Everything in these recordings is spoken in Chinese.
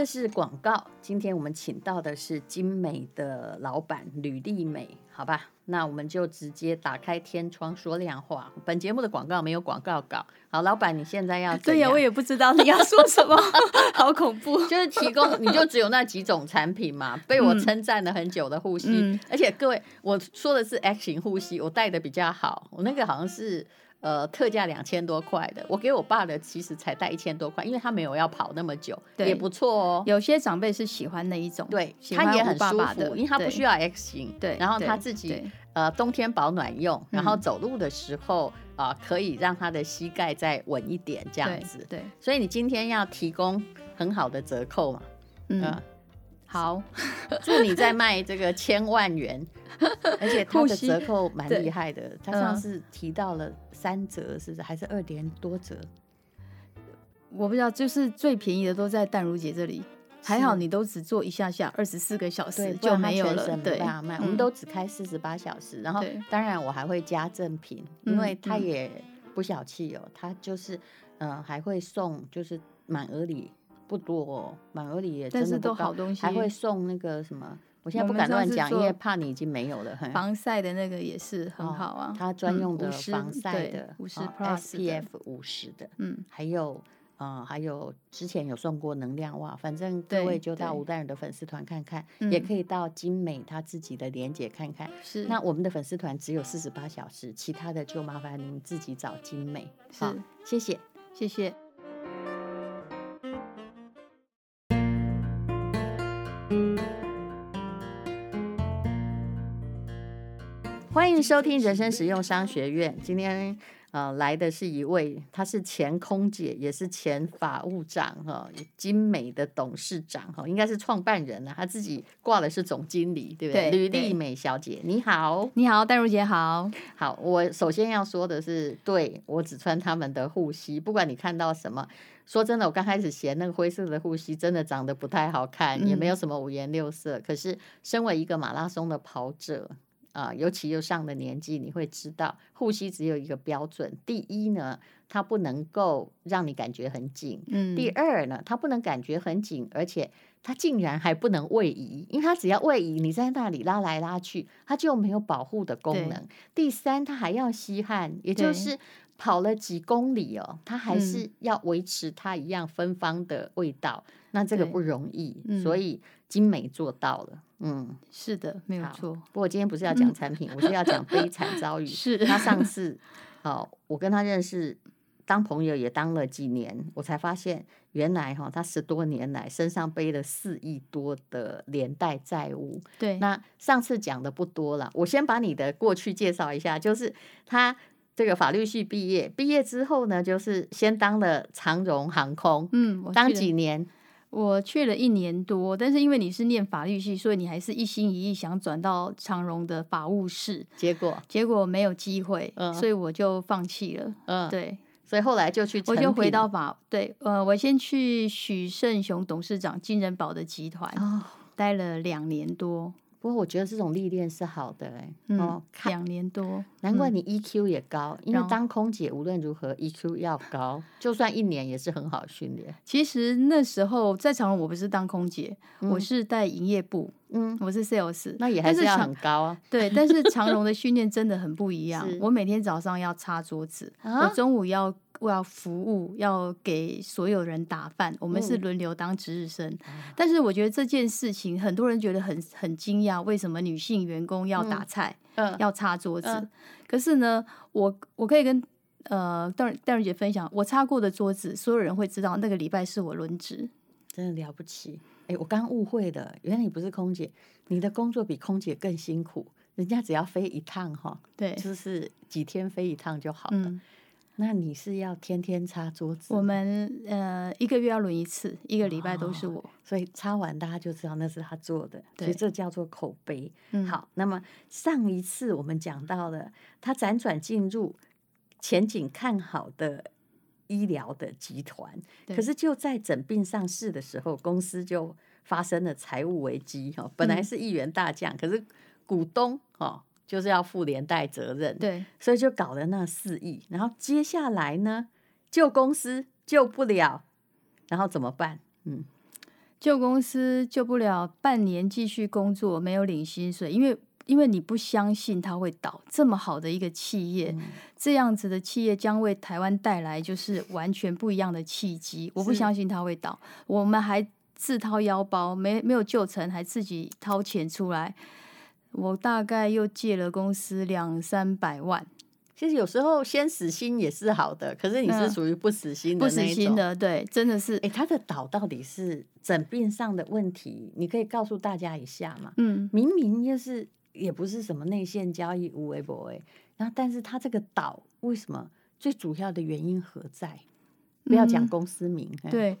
这是广告。今天我们请到的是精美的老板吕丽美，好吧？那我们就直接打开天窗说亮话。本节目的广告没有广告稿。好，老板，你现在要对呀，我也不知道你要说什么，好恐怖。就是提供，你就只有那几种产品嘛？被我称赞了很久的护膝，嗯、而且各位，我说的是 X 型护膝，我戴的比较好，我那个好像是。呃，特价两千多块的，我给我爸的其实才带一千多块，因为他没有要跑那么久，也不错哦。有些长辈是喜欢那一种，对，他也很舒服，因为他不需要 X 型，对，然后他自己呃冬天保暖用，然后走路的时候啊、可以让他的膝盖再稳一点这样子，对，对所以你今天要提供很好的折扣嘛，嗯。呃好，祝你在卖这个千万元，而且他的折扣蛮厉害的。他上次提到了三折，是不是？还是二点多折？我不知道，就是最便宜的都在淡如姐这里。还好你都只做一下下，二十四个小时就没有了。对，我们都只开四十八小时。然后，当然我还会加赠品，因为他也不小气哦。他就是，嗯，还会送，就是满额礼。不多哦，满额礼也真的都好东西，还会送那个什么，我现在不敢乱讲，因为怕你已经没有了。防晒的那个也是很好啊，它专用的防晒的，五十 SPF 五十的，嗯，还有啊，还有之前有送过能量袜，反正各位就到吴淡如的粉丝团看看，也可以到精美他自己的连接看看。是，那我们的粉丝团只有四十八小时，其他的就麻烦您自己找精美。好，谢谢，谢谢。欢迎收听人生实用商学院。今天呃来的是一位，她是前空姐，也是前法务长哈，精美的董事长哈，应该是创办人了。她自己挂的是总经理，对不对？吕丽美小姐，你好，你好，戴如姐好。好，我首先要说的是，对，我只穿他们的护膝，不管你看到什么。说真的，我刚开始嫌那个灰色的护膝真的长得不太好看，也没有什么五颜六色。可是身为一个马拉松的跑者。啊、呃，尤其又上了年纪，你会知道护膝只有一个标准：第一呢，它不能够让你感觉很紧；嗯，第二呢，它不能感觉很紧，而且它竟然还不能位移，因为它只要位移，你在那里拉来拉去，它就没有保护的功能。第三，它还要吸汗，也就是跑了几公里哦，它还是要维持它一样芬芳的味道。嗯、那这个不容易，嗯、所以精美做到了。嗯，是的，没有错。不过今天不是要讲产品，嗯、我是要讲悲惨遭遇。是他上次，哦，我跟他认识，当朋友也当了几年，我才发现原来哈、哦，他十多年来身上背了四亿多的连带债务。对，那上次讲的不多了，我先把你的过去介绍一下，就是他这个法律系毕业，毕业之后呢，就是先当了长荣航空，嗯，当几年。我去了一年多，但是因为你是念法律系，所以你还是一心一意想转到长荣的法务室，结果？结果没有机会，嗯，所以我就放弃了，嗯，对，所以后来就去，我就回到法，对，呃，我先去许胜雄董事长金人宝的集团，哦，待了两年多。不过我觉得这种历练是好的哎，哦，两年多，难怪你 EQ 也高，因为当空姐无论如何 EQ 要高，就算一年也是很好训练。其实那时候在长荣，我不是当空姐，我是带营业部，嗯，我是 sales，那也还是要很高啊。对，但是长 荣的训练真的很不一样。我每天早上要擦桌子，我中午要。我要服务，要给所有人打饭。我们是轮流当值日生，嗯、但是我觉得这件事情很多人觉得很很惊讶，为什么女性员工要打菜，嗯、要擦桌子？嗯、可是呢，我我可以跟呃淡淡如姐分享，我擦过的桌子，所有人会知道那个礼拜是我轮值，真的了不起。哎，我刚误会的，原来你不是空姐，你的工作比空姐更辛苦，人家只要飞一趟哈，对，就是几天飞一趟就好了。嗯那你是要天天擦桌子？我们呃一个月要轮一次，一个礼拜都是我，哦、所以擦完大家就知道那是他做的，所以这叫做口碑。嗯、好，那么上一次我们讲到了他辗转进入前景看好的医疗的集团，可是就在整病上市的时候，公司就发生了财务危机哈。本来是一员大将，嗯、可是股东哈。就是要负连带责任，对，所以就搞了那四亿，然后接下来呢，救公司救不了，然后怎么办？嗯，旧公司救不了，半年继续工作，没有领薪水，因为因为你不相信它会倒，这么好的一个企业，嗯、这样子的企业将为台湾带来就是完全不一样的契机。我不相信它会倒，我们还自掏腰包，没没有救成，还自己掏钱出来。我大概又借了公司两三百万。其实有时候先死心也是好的，可是你是属于不死心的那种。不死心的，对，真的是。哎，他的倒到底是整病上的问题？你可以告诉大家一下吗？嗯，明明就是也不是什么内线交易无为不为，然后但是他这个倒为什么？最主要的原因何在？不要讲公司名。嗯、对，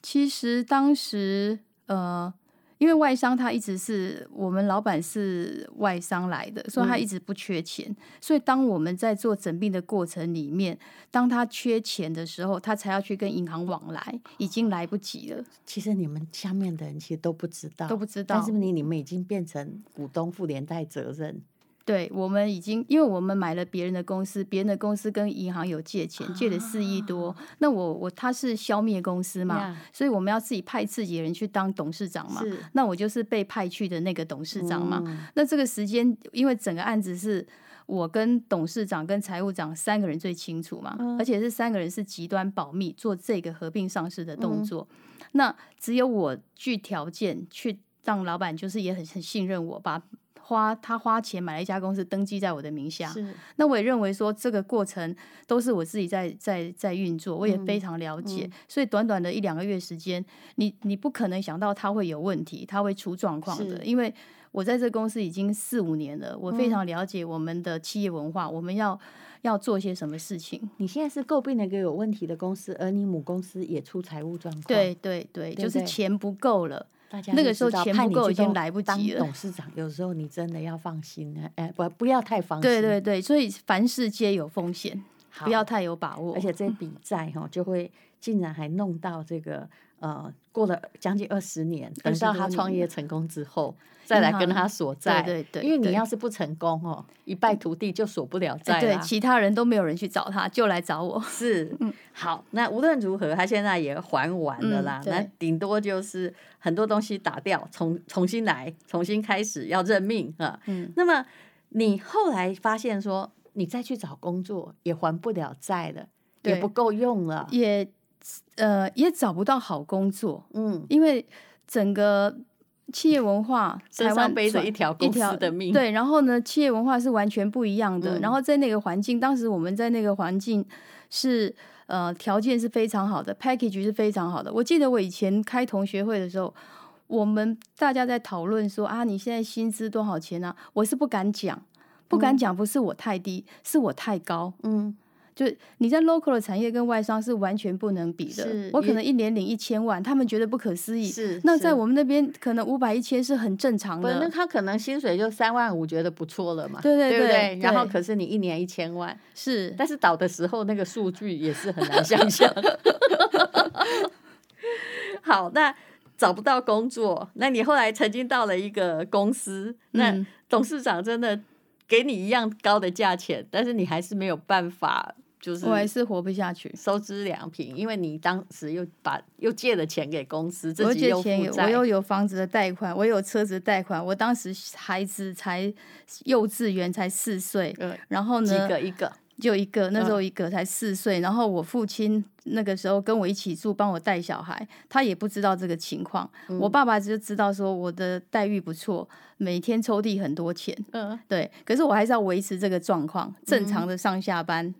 其实当时呃。因为外商他一直是我们老板是外商来的，所以他一直不缺钱。嗯、所以当我们在做诊病的过程里面，当他缺钱的时候，他才要去跟银行往来，已经来不及了。其实你们下面的人其实都不知道，都不知道。但是你你们已经变成股东负连带责任。对，我们已经，因为我们买了别人的公司，别人的公司跟银行有借钱，借了四亿多。啊、那我我他是消灭公司嘛.所以我们要自己派自己的人去当董事长嘛。那我就是被派去的那个董事长嘛。嗯、那这个时间，因为整个案子是我跟董事长跟财务长三个人最清楚嘛，嗯、而且是三个人是极端保密做这个合并上市的动作。嗯、那只有我具条件去让老板，就是也很很信任我，把。花他花钱买了一家公司，登记在我的名下。是那我也认为说这个过程都是我自己在在在运作，我也非常了解。嗯嗯、所以短短的一两个月时间，你你不可能想到他会有问题，他会出状况的。因为我在这公司已经四五年了，我非常了解我们的企业文化，嗯、我们要要做些什么事情。你现在是诟病了一个有问题的公司，而你母公司也出财务状况。对对对，对对就是钱不够了。那个时候钱不够，已经来不及了。董事长有时候你真的要放心，哎，不不要太放心。对对对，所以凡事皆有风险，不要太有把握。而且这笔债哈，就会竟然还弄到这个呃，过了将近二十年，等到他创业成功之后。再来跟他索债，对对对，因为你要是不成功哦，一败涂地就索不了债。对，其他人都没有人去找他，就来找我。是，嗯，好，那无论如何，他现在也还完了啦。那顶多就是很多东西打掉，重重新来，重新开始要认命啊。嗯，那么你后来发现说，你再去找工作也还不了债了，也不够用了，也呃也找不到好工作。嗯，因为整个。企业文化，台湾背着一条公司的命。对，然后呢，企业文化是完全不一样的。嗯、然后在那个环境，当时我们在那个环境是呃条件是非常好的，package 是非常好的。我记得我以前开同学会的时候，我们大家在讨论说啊，你现在薪资多少钱呢、啊？我是不敢讲，不敢讲，不是我太低，嗯、是我太高。嗯。就你在 local 的产业跟外商是完全不能比的。我可能一年领一千万，他们觉得不可思议。是，那在我们那边可能五百一千是很正常的。那他可能薪水就三万五，觉得不错了嘛。对对对，对对然后可是你一年一千万，是，但是倒的时候那个数据也是很难想象。好，那找不到工作，那你后来曾经到了一个公司，那董事长真的给你一样高的价钱，但是你还是没有办法。就是我还是活不下去，收支两平，因为你当时又把又借了钱给公司，自己又负债，我又有房子的贷款，我有车子贷款，我当时孩子才幼稚园才四岁，嗯、然后呢，几个一个就一个，那时候一个才四岁，嗯、然后我父亲那个时候跟我一起住，帮我带小孩，他也不知道这个情况，嗯、我爸爸就知道说我的待遇不错，每天抽屉很多钱，嗯，对，可是我还是要维持这个状况，正常的上下班。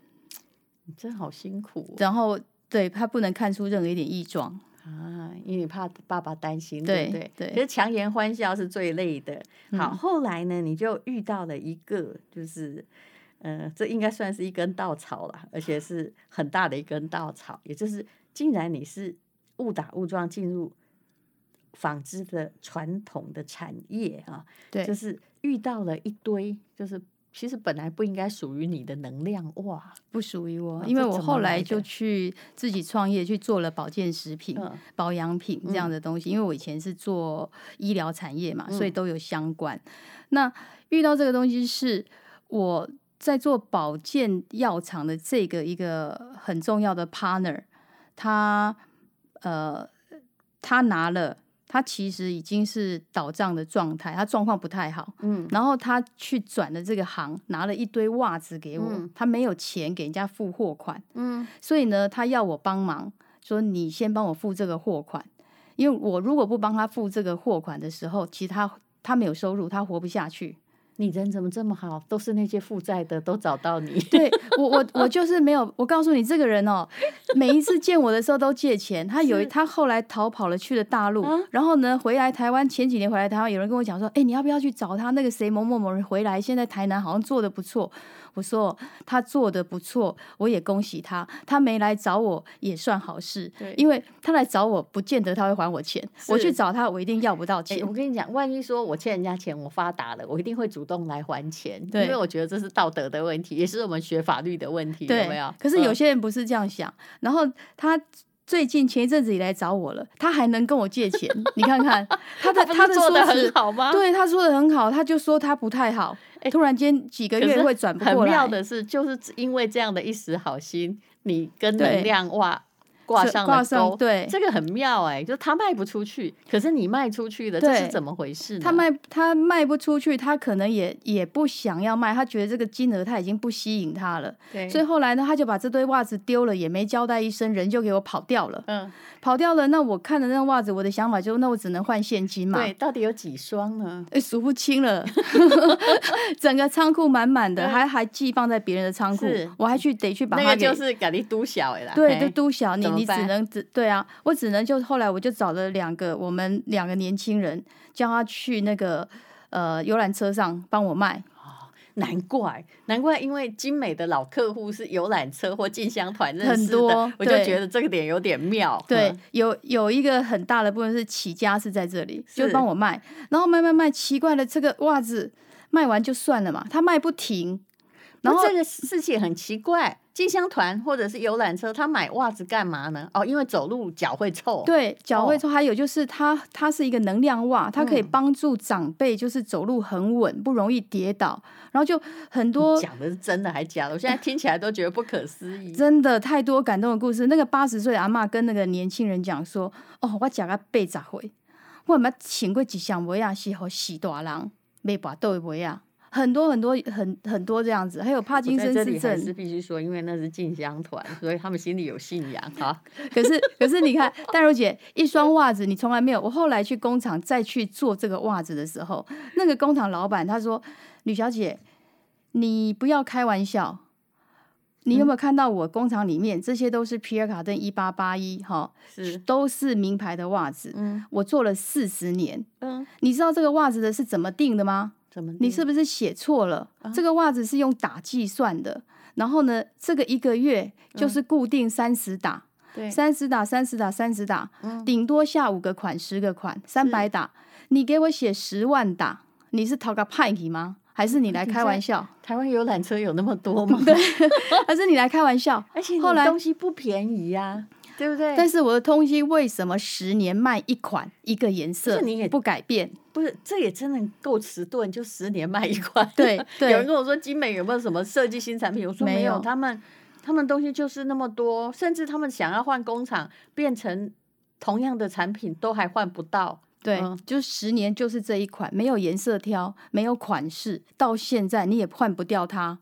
真好辛苦，哦，然后对他不能看出任何一点异状啊，因为你怕爸爸担心，对对对。其实强颜欢笑是最累的。好，嗯、后来呢，你就遇到了一个，就是，呃，这应该算是一根稻草了，而且是很大的一根稻草，也就是，竟然你是误打误撞进入纺织的传统的产业啊，对，就是遇到了一堆，就是。其实本来不应该属于你的能量哇，不属于我，因为我后来就去自己创业，去做了保健食品、嗯、保养品这样的东西。嗯、因为我以前是做医疗产业嘛，所以都有相关。嗯、那遇到这个东西是我在做保健药厂的这个一个很重要的 partner，他呃，他拿了他其实已经是倒账的状态，他状况不太好。嗯，然后他去转了这个行，拿了一堆袜子给我，嗯、他没有钱给人家付货款。嗯，所以呢，他要我帮忙，说你先帮我付这个货款，因为我如果不帮他付这个货款的时候，其实他他没有收入，他活不下去。你人怎么这么好？都是那些负债的都找到你。对我，我我就是没有。我告诉你，这个人哦，每一次见我的时候都借钱。他有他后来逃跑了，去了大陆。啊、然后呢，回来台湾前几年回来台湾，有人跟我讲说：“哎，你要不要去找他？那个谁某某某人回来，现在台南好像做的不错。”我说他做的不错，我也恭喜他。他没来找我也算好事，对，因为他来找我，不见得他会还我钱。我去找他，我一定要不到钱。我跟你讲，万一说我欠人家钱，我发达了，我一定会主动来还钱，对，因为我觉得这是道德的问题，也是我们学法律的问题，对，有没有？可是有些人不是这样想。然后他最近前一阵子也来找我了，他还能跟我借钱，你看看 他的他的说的很好吗？对，他说的很好，他就说他不太好。突然间几个月会转不过来。很妙的是，就是因为这样的一时好心，你跟能量哇。挂上挂上，对，这个很妙哎、欸，就是他卖不出去，可是你卖出去的，这是怎么回事呢？他卖他卖不出去，他可能也也不想要卖，他觉得这个金额他已经不吸引他了，对，所以后来呢，他就把这堆袜子丢了，也没交代一声，人就给我跑掉了，嗯，跑掉了。那我看了那袜子，我的想法就是，那我只能换现金嘛。对，到底有几双呢？哎，数不清了，整个仓库满满的，还还寄放在别人的仓库，我还去得去把它给，那个就是给你督小哎啦，对，就督小你。你只能只对啊，我只能就后来我就找了两个我们两个年轻人，叫他去那个呃游览车上帮我卖。哦，难怪难怪，因为精美的老客户是游览车或进香团认识的，很多，我就觉得这个点有点妙。对，嗯、有有一个很大的部分是起家是在这里，就帮我卖，然后卖卖卖，奇怪了，这个袜子卖完就算了嘛，他卖不停。然后这个事情很奇怪，进香团或者是游览车，他买袜子干嘛呢？哦，因为走路脚会臭。对，脚会臭。哦、还有就是它，它是一个能量袜，它可以帮助长辈，就是走路很稳，不容易跌倒。然后就很多讲的是真的还是假的？我现在听起来都觉得不可思议。真的太多感动的故事。那个八十岁阿妈跟那个年轻人讲说：“哦，我讲个八十回，我们请过吉祥物啊，是和喜大郎没把豆回啊。”很多很多很很多这样子，还有帕金森氏症。这是必须说，因为那是进香团，所以他们心里有信仰哈。可是可是你看，淡如姐一双袜子，你从来没有。我后来去工厂再去做这个袜子的时候，那个工厂老板他说：“吕小姐，你不要开玩笑。你有没有看到我工厂里面这些都是皮尔卡顿一八八一哈，是都是名牌的袜子。嗯，我做了四十年。嗯，你知道这个袜子的是怎么定的吗？”你是不是写错了？啊、这个袜子是用打计算的，然后呢，这个一个月就是固定三十打，对、嗯，三十打，三十打，三十打，嗯、顶多下五个款，十个款，三百打。你给我写十万打，你是讨个派你吗？还是你来开玩笑？台湾游览车有那么多吗？对，还是你来开玩笑？而且后来东西不便宜呀、啊。对不对？但是我的东西为什么十年卖一款一个颜色？你也不改变？不是，这也真的够迟钝，就十年卖一 款。对，对有人跟我说，精美有没有什么设计新产品？我说没有，没有他们他们东西就是那么多，甚至他们想要换工厂变成同样的产品，都还换不到。对，嗯、就十年就是这一款，没有颜色挑，没有款式，到现在你也换不掉它。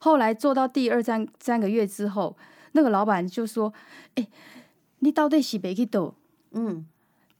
后来做到第二三三个月之后。那个老板就说：“哎、欸，你到底是卖去倒？嗯，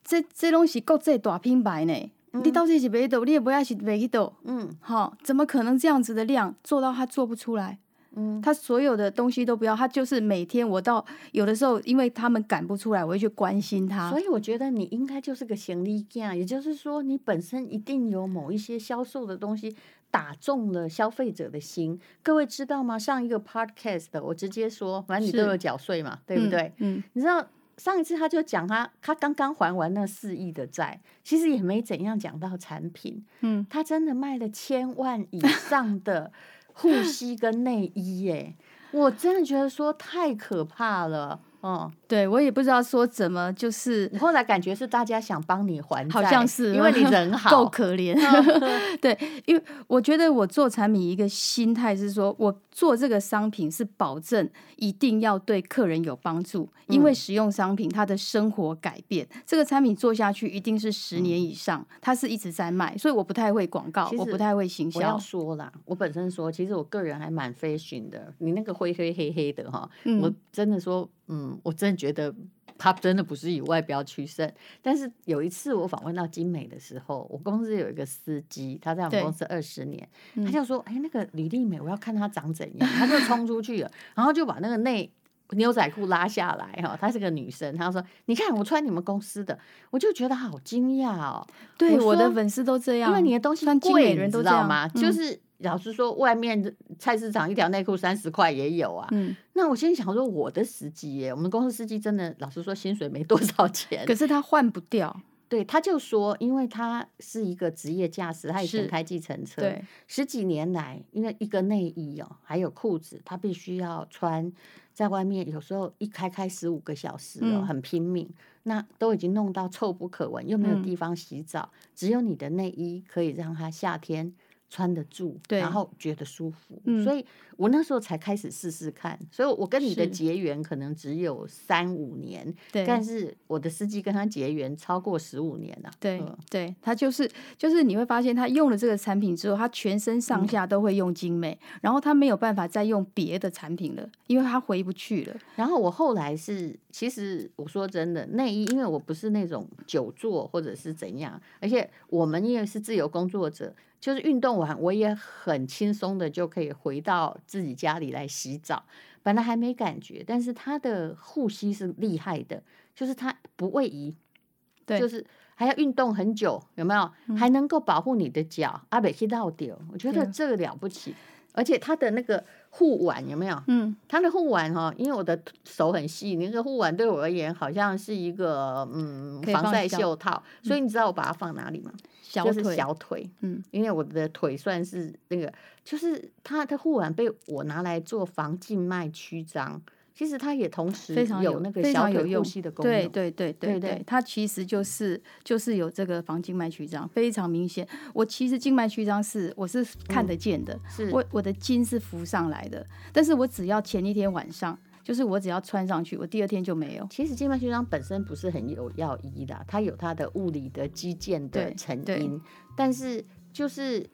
这这东西国际大品牌呢，嗯、你到底是卖去倒？你也不要是卖去倒？嗯，好，怎么可能这样子的量做到他做不出来？嗯，他所有的东西都不要，他就是每天我到有的时候，因为他们赶不出来，我会去关心他。所以我觉得你应该就是个行李架，也就是说，你本身一定有某一些销售的东西。”打中了消费者的心，各位知道吗？上一个 podcast 的，我直接说，反正你都有缴税嘛，是对不对？嗯，嗯，你知道上一次他就讲他他刚刚还完那四亿的债，其实也没怎样讲到产品，嗯，他真的卖了千万以上的护膝跟内衣耶，我真的觉得说太可怕了。哦，对，我也不知道说怎么，就是后来感觉是大家想帮你还债，好像是因为你 人好，够可怜。对，因为我觉得我做产品一个心态是说，我做这个商品是保证一定要对客人有帮助，嗯、因为使用商品他的生活改变，这个产品做下去一定是十年以上，它、嗯、是一直在卖，所以我不太会广告，我不太会行销。我要说啦，我本身说，其实我个人还蛮 fashion 的，你那个灰灰黑黑的哈，嗯、我真的说。嗯，我真的觉得他真的不是以外表取胜。但是有一次我访问到精美的时候，我公司有一个司机，他在我们公司二十年，他就说：“哎、欸，那个李丽美，我要看她长怎样。”他就冲出去了，然后就把那个内牛仔裤拉下来哈。她是个女生，她说：“你看我穿你们公司的。”我就觉得好惊讶哦。对，我，我的粉丝都这样，因为你的东西贵，人都知道吗？就是。老实说，外面菜市场一条内裤三十块也有啊。嗯，那我心里想说，我的司机耶，我们公司司机真的，老实说，薪水没多少钱。可是他换不掉。对，他就说，因为他是一个职业驾驶，他以前开计程车，对，十几年来，因为一个内衣哦，还有裤子，他必须要穿在外面，有时候一开开十五个小时哦，很拼命，嗯、那都已经弄到臭不可闻，又没有地方洗澡，嗯、只有你的内衣可以让他夏天。穿得住，然后觉得舒服，嗯、所以我那时候才开始试试看。所以我跟你的结缘可能只有三五年，对，但是我的司机跟他结缘超过十五年了。对，嗯、对，他就是就是你会发现，他用了这个产品之后，他全身上下都会用精美，嗯、然后他没有办法再用别的产品了，因为他回不去了。然后我后来是，其实我说真的，内衣，因为我不是那种久坐或者是怎样，而且我们因为是自由工作者。就是运动完，我也很轻松的就可以回到自己家里来洗澡。本来还没感觉，但是他的护膝是厉害的，就是他不位移，对，就是还要运动很久，有没有？嗯、还能够保护你的脚，阿北去到底，我觉得这个了不起。而且他的那个护腕有没有？嗯，它的护腕哈，因为我的手很细，那个护腕对我而言好像是一个嗯防晒袖套，所以你知道我把它放哪里吗？小腿，就是小腿，嗯，因为我的腿算是那个，就是它的护腕被我拿来做防静脉曲张，其实它也同时有那个小腿呼吸的功能，对对对对对，它其实就是就是有这个防静脉曲张，非常明显。我其实静脉曲张是我是看得见的，是我我的筋是浮上来的，但是我只要前一天晚上。就是我只要穿上去，我第二天就没有。其实静脉曲张本身不是很有药医的，它有它的物理的肌腱的成因。但是就是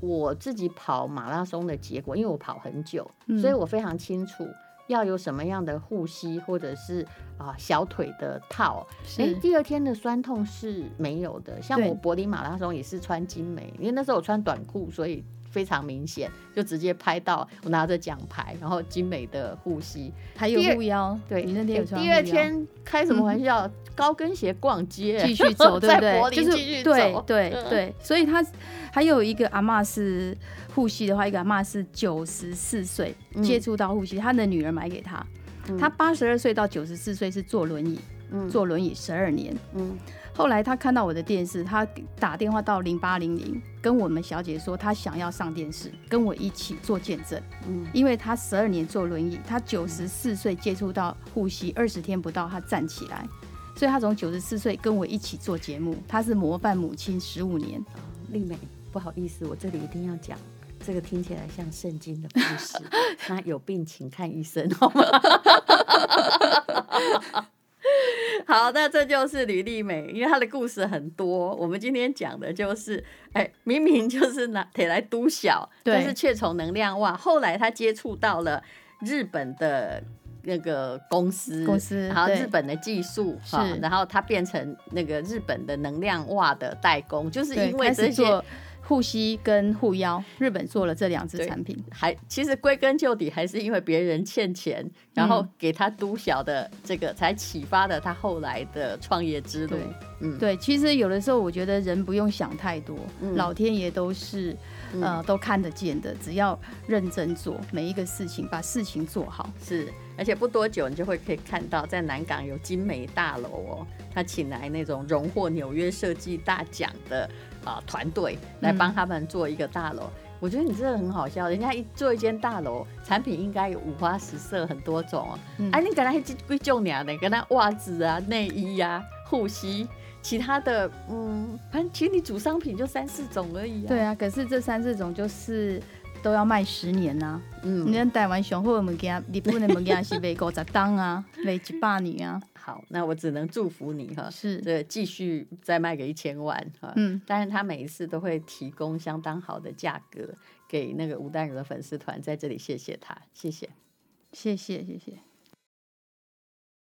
我自己跑马拉松的结果，因为我跑很久，嗯、所以我非常清楚要有什么样的护膝或者是啊、呃、小腿的套。哎是，第二天的酸痛是没有的。像我柏林马拉松也是穿金美，因为那时候我穿短裤，所以。非常明显，就直接拍到我拿着奖牌，然后精美的护膝，还有护腰。对，你那天有穿。第二天开什么玩笑？嗯、高跟鞋逛街，继续走，对不对？就是对对对，所以他还有一个阿妈是护膝的话，一个阿妈是九十四岁接触到护膝，他的女儿买给他，他八十二岁到九十四岁是坐轮椅，坐轮椅十二年。嗯。后来他看到我的电视，他打电话到零八零零，跟我们小姐说他想要上电视，跟我一起做见证。嗯，因为他十二年坐轮椅，他九十四岁接触到护膝，二十天不到他站起来，所以他从九十四岁跟我一起做节目，他是模范母亲十五年。丽美，不好意思，我这里一定要讲，这个听起来像圣经的故事，那有病请看医生，好吗？好，那这就是吕丽美，因为她的故事很多。我们今天讲的就是，哎、欸，明明就是拿铁来督小，但是却从能量袜。后来她接触到了日本的那个公司，公司，然后日本的技术，是，然后她变成那个日本的能量袜的代工，就是因为这些。护膝跟护腰，日本做了这两支产品，还其实归根究底还是因为别人欠钱，然后给他督小的这个，才启发了他后来的创业之路。对嗯，对，其实有的时候我觉得人不用想太多，嗯、老天爷都是呃都看得见的，只要认真做每一个事情，把事情做好。是，而且不多久你就会可以看到，在南港有精美大楼哦，他请来那种荣获纽约设计大奖的。啊，团队来帮他们做一个大楼，嗯、我觉得你真的很好笑，人家一做一间大楼，产品应该有五花十色，很多种哦。哎、嗯啊，你跟他一贵重点的，跟他袜子啊、内衣呀、啊、护膝，其他的，嗯，反正其实你主商品就三四种而已啊。对啊，可是这三四种就是。都要卖十年呐、啊，嗯，你看台湾上好的物件，日本的物件是卖五十档啊，卖一百年啊。好，那我只能祝福你哈，是对，继续再卖个一千万哈。嗯，但是他每一次都会提供相当好的价格给那个吴淡如的粉丝团，在这里谢谢他，谢谢，谢谢，谢谢。